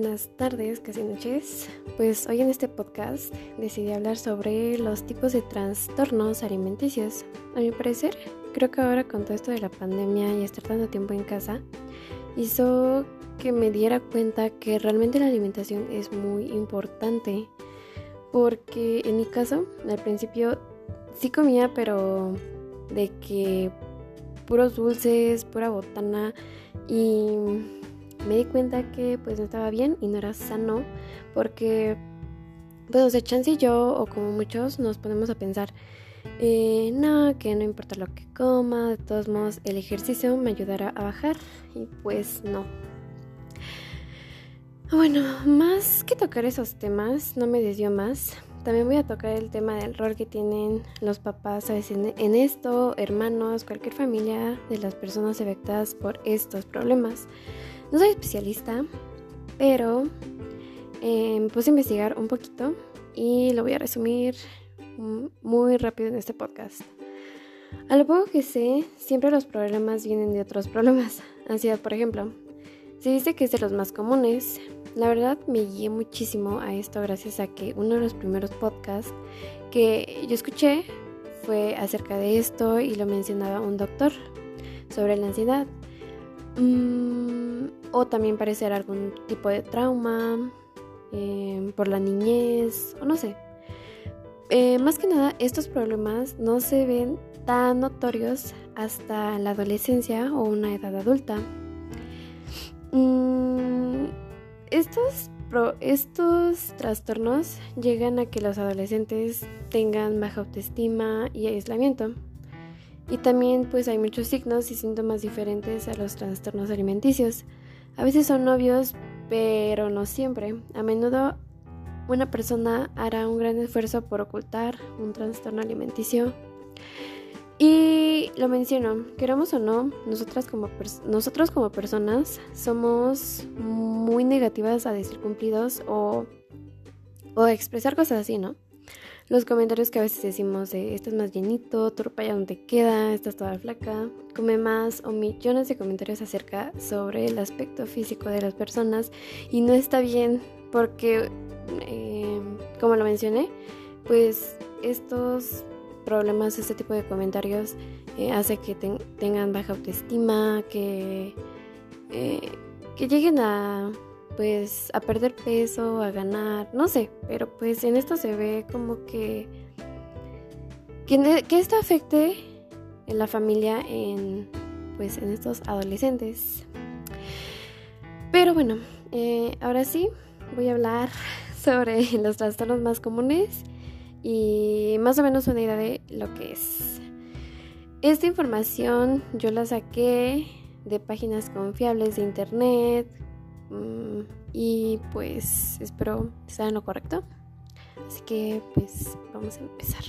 buenas tardes, casi noches. Pues hoy en este podcast decidí hablar sobre los tipos de trastornos alimenticios. A mi parecer, creo que ahora con todo esto de la pandemia y estar tanto tiempo en casa, hizo que me diera cuenta que realmente la alimentación es muy importante. Porque en mi caso, al principio sí comía, pero de que puros dulces, pura botana y me di cuenta que pues no estaba bien y no era sano porque pues o sea, Chance y yo o como muchos nos ponemos a pensar eh, no, que no importa lo que coma, de todos modos el ejercicio me ayudará a bajar y pues no. Bueno, más que tocar esos temas, no me desvío más. También voy a tocar el tema del rol que tienen los papás a veces en esto, hermanos, cualquier familia de las personas afectadas por estos problemas. No soy especialista, pero eh, puse a investigar un poquito y lo voy a resumir muy rápido en este podcast. A lo poco que sé, siempre los problemas vienen de otros problemas. Así, por ejemplo, se dice que es de los más comunes. La verdad me guié muchísimo a esto gracias a que uno de los primeros podcasts que yo escuché fue acerca de esto y lo mencionaba un doctor sobre la ansiedad. Mm, o también parecer algún tipo de trauma em, por la niñez o no sé. Eh, más que nada, estos problemas no se ven tan notorios hasta la adolescencia o una edad adulta. Mm, estos, estos trastornos llegan a que los adolescentes tengan baja autoestima y aislamiento. Y también pues hay muchos signos y síntomas diferentes a los trastornos alimenticios. A veces son obvios, pero no siempre. A menudo una persona hará un gran esfuerzo por ocultar un trastorno alimenticio. Y lo menciono, queramos o no, nosotros como personas somos muy negativas a decir cumplidos o, o expresar cosas así, ¿no? Los comentarios que a veces decimos de estás más llenito, tu ya no te queda, estás toda flaca, come más o millones de comentarios acerca sobre el aspecto físico de las personas y no está bien porque, eh, como lo mencioné, pues estos problemas, este tipo de comentarios eh, hace que tengan baja autoestima, que, eh, que lleguen a pues a perder peso, a ganar, no sé, pero pues en esto se ve como que que, esto afecte en la familia en pues en estos adolescentes. Pero bueno, eh, ahora sí voy a hablar sobre los trastornos más comunes y más o menos una idea de lo que es. Esta información yo la saqué de páginas confiables de internet, y pues espero que sea lo correcto. Así que pues vamos a empezar.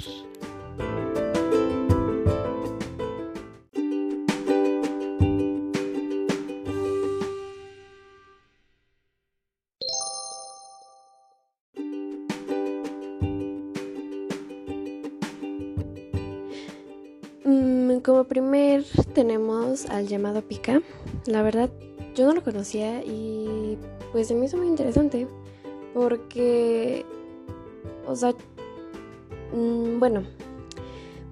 Mm, como primer tenemos al llamado pica. La verdad yo no lo conocía y pues se me hizo muy interesante porque, o sea, mm, bueno,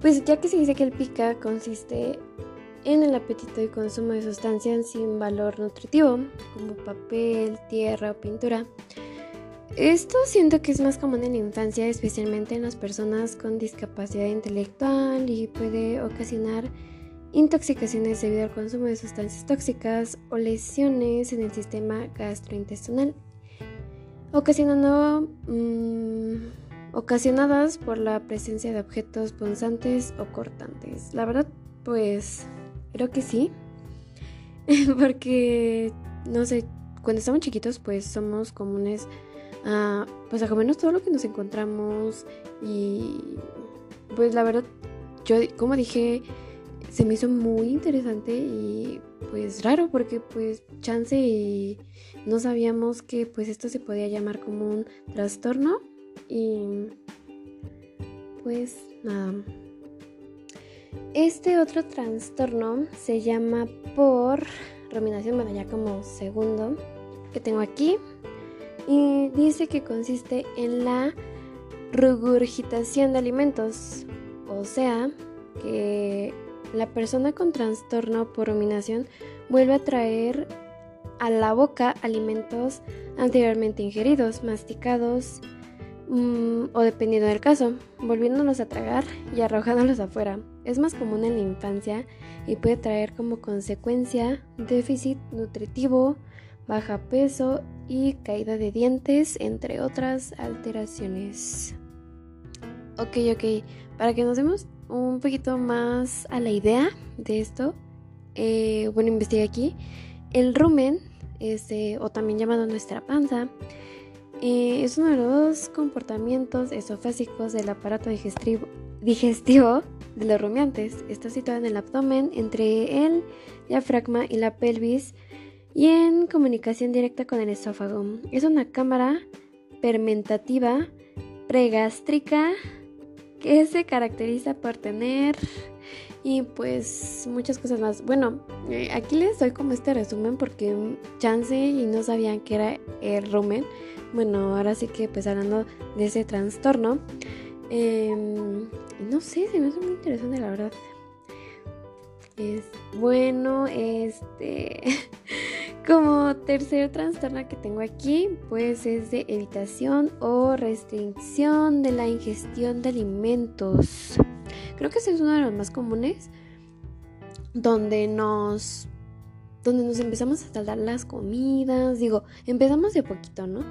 pues ya que se dice que el pica consiste en el apetito y consumo de sustancias sin valor nutritivo, como papel, tierra o pintura. Esto siento que es más común en la infancia, especialmente en las personas con discapacidad intelectual y puede ocasionar intoxicaciones debido al consumo de sustancias tóxicas o lesiones en el sistema gastrointestinal, ocasionando, mm, ocasionadas por la presencia de objetos punzantes o cortantes. La verdad, pues creo que sí, porque, no sé, cuando estamos chiquitos, pues somos comunes a, pues a comernos todo lo que nos encontramos y, pues la verdad, yo, como dije, se me hizo muy interesante y pues raro porque pues chance y no sabíamos que pues esto se podía llamar como un trastorno y pues nada. Este otro trastorno se llama por ruminación, bueno ya como segundo que tengo aquí. y dice que consiste en la regurgitación de alimentos, o sea, que la persona con trastorno por ruminación vuelve a traer a la boca alimentos anteriormente ingeridos, masticados mm, o dependiendo del caso, volviéndolos a tragar y arrojándolos afuera. Es más común en la infancia y puede traer como consecuencia déficit nutritivo, baja peso y caída de dientes, entre otras alteraciones. Ok, ok, para que nos demos un poquito más a la idea de esto, eh, bueno, investigué aquí. El rumen, este, o también llamado nuestra panza, eh, es uno de los comportamientos esofásicos del aparato digestivo, digestivo de los rumiantes. Está situado en el abdomen, entre el diafragma y la pelvis, y en comunicación directa con el esófago. Es una cámara fermentativa pregástrica que se caracteriza por tener y pues muchas cosas más. Bueno, eh, aquí les doy como este resumen porque chance y no sabían que era el rumen. Bueno, ahora sí que pues hablando de ese trastorno. Em, no sé, se me hace muy interesante la verdad. Es bueno, este Como tercer trastorno que tengo aquí, pues es de evitación o restricción de la ingestión de alimentos. Creo que ese es uno de los más comunes, donde nos, donde nos empezamos a saldar las comidas. Digo, empezamos de poquito, ¿no?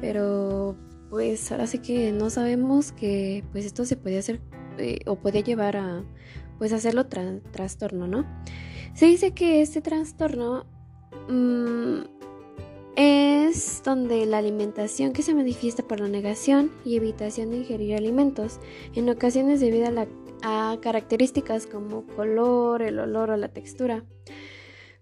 Pero pues ahora sí que no sabemos que pues esto se puede hacer eh, o puede llevar a pues hacerlo trastorno, ¿no? Se dice que este trastorno Mm, es donde la alimentación que se manifiesta por la negación y evitación de ingerir alimentos, en ocasiones debido a, a características como color, el olor o la textura.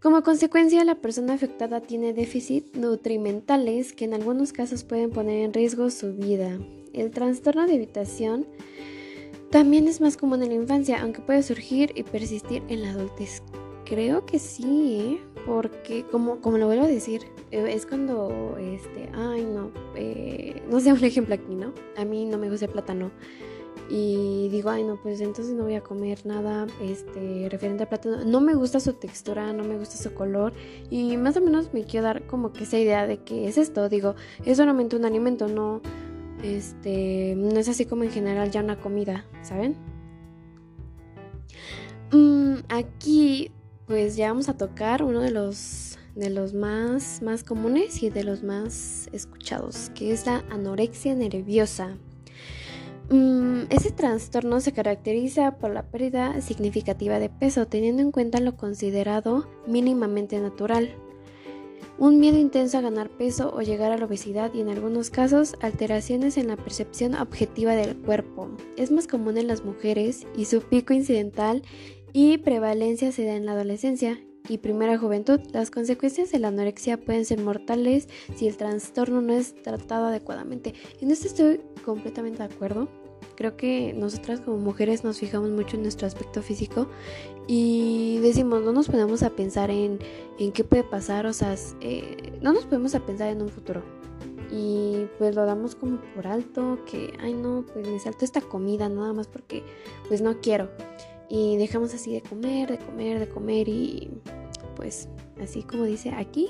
Como consecuencia, la persona afectada tiene déficit nutrimentales que en algunos casos pueden poner en riesgo su vida. El trastorno de evitación también es más común en la infancia, aunque puede surgir y persistir en la adultez. Creo que sí, porque como, como lo vuelvo a decir, eh, es cuando, este, ay no, eh, no sé un ejemplo aquí, ¿no? A mí no me gusta el plátano y digo, ay no, pues entonces no voy a comer nada este, referente al plátano. No me gusta su textura, no me gusta su color y más o menos me quiero dar como que esa idea de que es esto, digo, es solamente un alimento, no, este, no es así como en general ya una comida, ¿saben? Mm, aquí pues ya vamos a tocar uno de los, de los más, más comunes y de los más escuchados, que es la anorexia nerviosa. Mm, ese trastorno se caracteriza por la pérdida significativa de peso, teniendo en cuenta lo considerado mínimamente natural. Un miedo intenso a ganar peso o llegar a la obesidad y en algunos casos alteraciones en la percepción objetiva del cuerpo. Es más común en las mujeres y su pico incidental y prevalencia se da en la adolescencia y primera juventud. Las consecuencias de la anorexia pueden ser mortales si el trastorno no es tratado adecuadamente. En esto estoy completamente de acuerdo. Creo que nosotras como mujeres nos fijamos mucho en nuestro aspecto físico y decimos, no nos ponemos a pensar en, en qué puede pasar, o sea, eh, no nos podemos a pensar en un futuro. Y pues lo damos como por alto, que, ay no, pues me salto esta comida nada más porque pues no quiero y dejamos así de comer, de comer, de comer y pues así como dice aquí,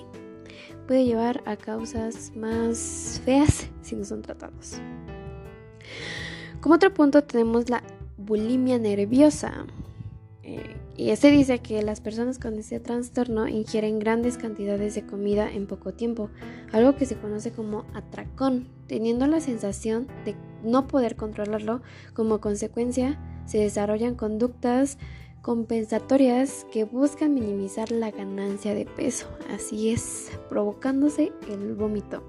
puede llevar a causas más feas si no son tratados. Como otro punto tenemos la bulimia nerviosa. Eh, y este dice que las personas con este trastorno ingieren grandes cantidades de comida en poco tiempo, algo que se conoce como atracón, teniendo la sensación de no poder controlarlo como consecuencia se desarrollan conductas compensatorias que buscan minimizar la ganancia de peso, así es, provocándose el vómito.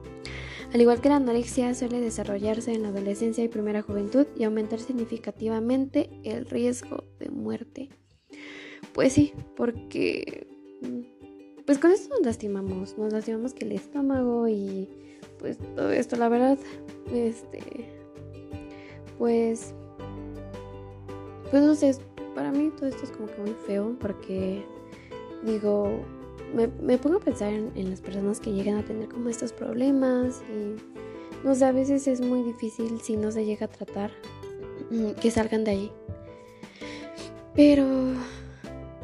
Al igual que la anorexia suele desarrollarse en la adolescencia y primera juventud y aumentar significativamente el riesgo de muerte. Pues sí, porque pues con esto nos lastimamos, nos lastimamos que el estómago y pues todo esto, la verdad, este pues pues no sé, para mí todo esto es como que muy feo porque digo, me, pongo a pensar en, las personas que llegan a tener como estos problemas y no sé, a veces es muy difícil si no se llega a tratar que salgan de ahí. Pero,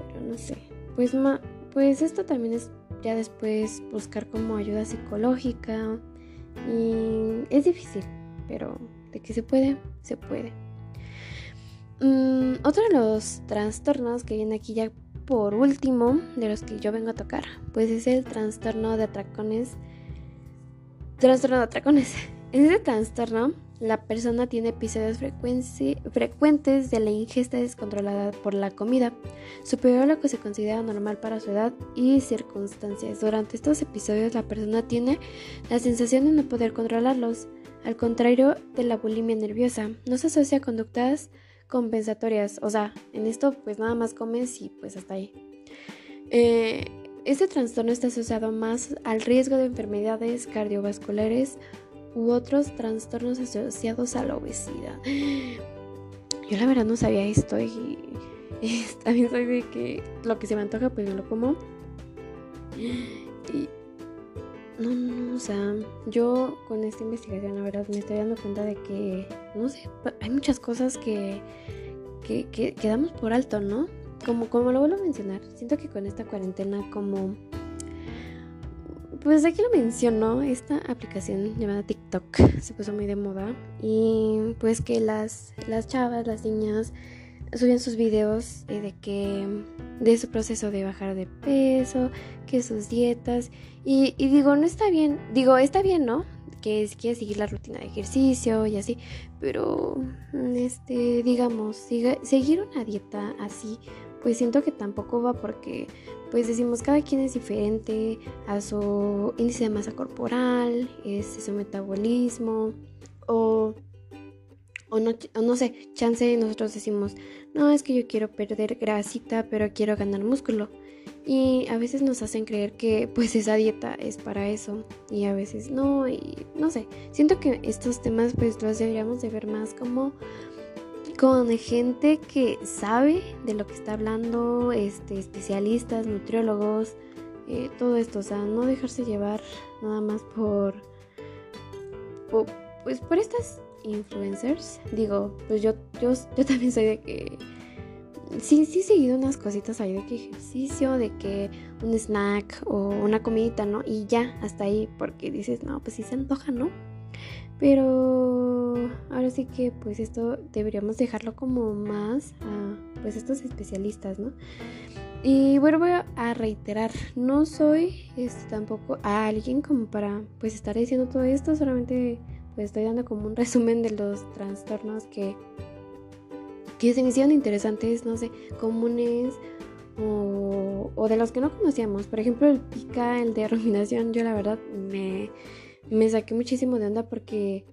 pero no sé, pues, ma, pues esto también es ya después buscar como ayuda psicológica y es difícil, pero de que se puede, se puede. Mm, otro de los trastornos que viene aquí ya por último, de los que yo vengo a tocar, pues es el trastorno de atracones. Trastorno de atracones. En ese trastorno, la persona tiene episodios frecuentes de la ingesta descontrolada por la comida, superior a lo que se considera normal para su edad y circunstancias. Durante estos episodios, la persona tiene la sensación de no poder controlarlos. Al contrario de la bulimia nerviosa, no se asocia a conductas compensatorias. O sea, en esto pues nada más comes y pues hasta ahí. Eh, este trastorno está asociado más al riesgo de enfermedades cardiovasculares u otros trastornos asociados a la obesidad. Yo la verdad no sabía esto y, también soy de que lo que se me antoja pues me lo como. Y no, no, o sea, yo con esta investigación, la verdad, me estoy dando cuenta de que, no sé, hay muchas cosas que, que, que, por alto, ¿no? Como, como lo vuelvo a mencionar, siento que con esta cuarentena, como. Pues aquí lo menciono, esta aplicación llamada TikTok se puso muy de moda. Y pues que las, las chavas, las niñas, subían sus videos eh, de que de su proceso de bajar de peso, que sus dietas y, digo, no está bien, digo, está bien, ¿no? Que quiere seguir la rutina de ejercicio y así, pero este, digamos, seguir una dieta así, pues siento que tampoco va porque pues decimos cada quien es diferente a su índice de masa corporal, es su metabolismo o o no, no sé, chance nosotros decimos, no, es que yo quiero perder grasita, pero quiero ganar músculo. Y a veces nos hacen creer que pues esa dieta es para eso y a veces no y no sé, siento que estos temas pues los deberíamos de ver más como con gente que sabe de lo que está hablando, este, especialistas, nutriólogos, eh, todo esto, o sea, no dejarse llevar nada más por, por pues por estas influencers. Digo, pues yo, yo, yo también soy de que... Sí, sí he seguido unas cositas ahí de que ejercicio, de que un snack o una comidita, ¿no? Y ya, hasta ahí, porque dices, no, pues sí se antoja, ¿no? Pero ahora sí que pues esto deberíamos dejarlo como más a pues estos especialistas, ¿no? Y bueno, voy a reiterar, no soy este, tampoco a alguien como para pues estar diciendo todo esto, solamente pues estoy dando como un resumen de los trastornos que, que se me hicieron interesantes, no sé, comunes o, o, de los que no conocíamos. Por ejemplo, el pica, el de ruminación, yo la verdad me, me saqué muchísimo de onda porque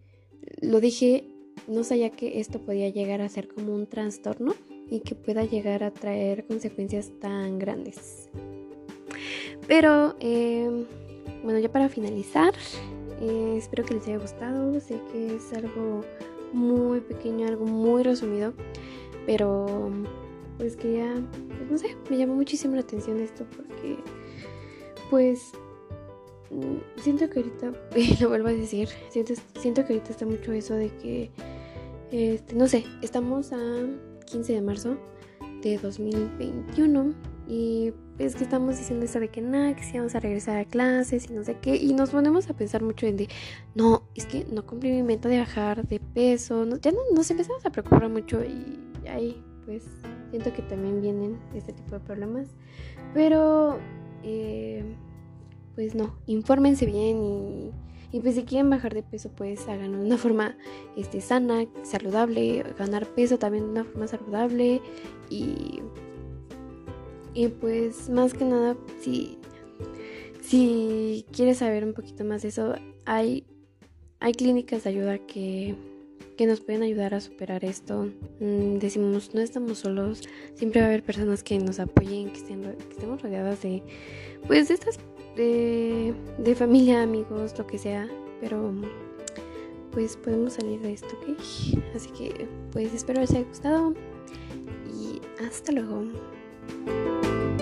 lo dije, no sabía que esto podía llegar a ser como un trastorno y que pueda llegar a traer consecuencias tan grandes. Pero, eh, bueno, ya para finalizar, eh, espero que les haya gustado. Sé que es algo muy pequeño, algo muy resumido. Pero pues que ya, pues, no sé, me llamó muchísimo la atención esto porque pues mm, siento que ahorita, lo vuelvo a decir, siento, siento que ahorita está mucho eso de que, este, no sé, estamos a 15 de marzo de 2021 y es que estamos diciendo esto de que nada, que si vamos a regresar a clases y no sé qué. Y nos ponemos a pensar mucho en de, no, es que no cumplí mi meta de bajar de peso. ya no, nos empezamos a preocupar mucho y ahí pues siento que también vienen este tipo de problemas. Pero, eh, pues no, infórmense bien y, y, pues si quieren bajar de peso pues háganlo de una forma este, sana, saludable, ganar peso también de una forma saludable y y pues más que nada, si, si quieres saber un poquito más de eso, hay, hay clínicas de ayuda que, que nos pueden ayudar a superar esto. Mm, decimos, no estamos solos, siempre va a haber personas que nos apoyen, que, que estemos rodeadas de, pues, de estas, de, de familia, amigos, lo que sea, pero pues podemos salir de esto, ¿ok? Así que pues espero les haya gustado y hasta luego. thank you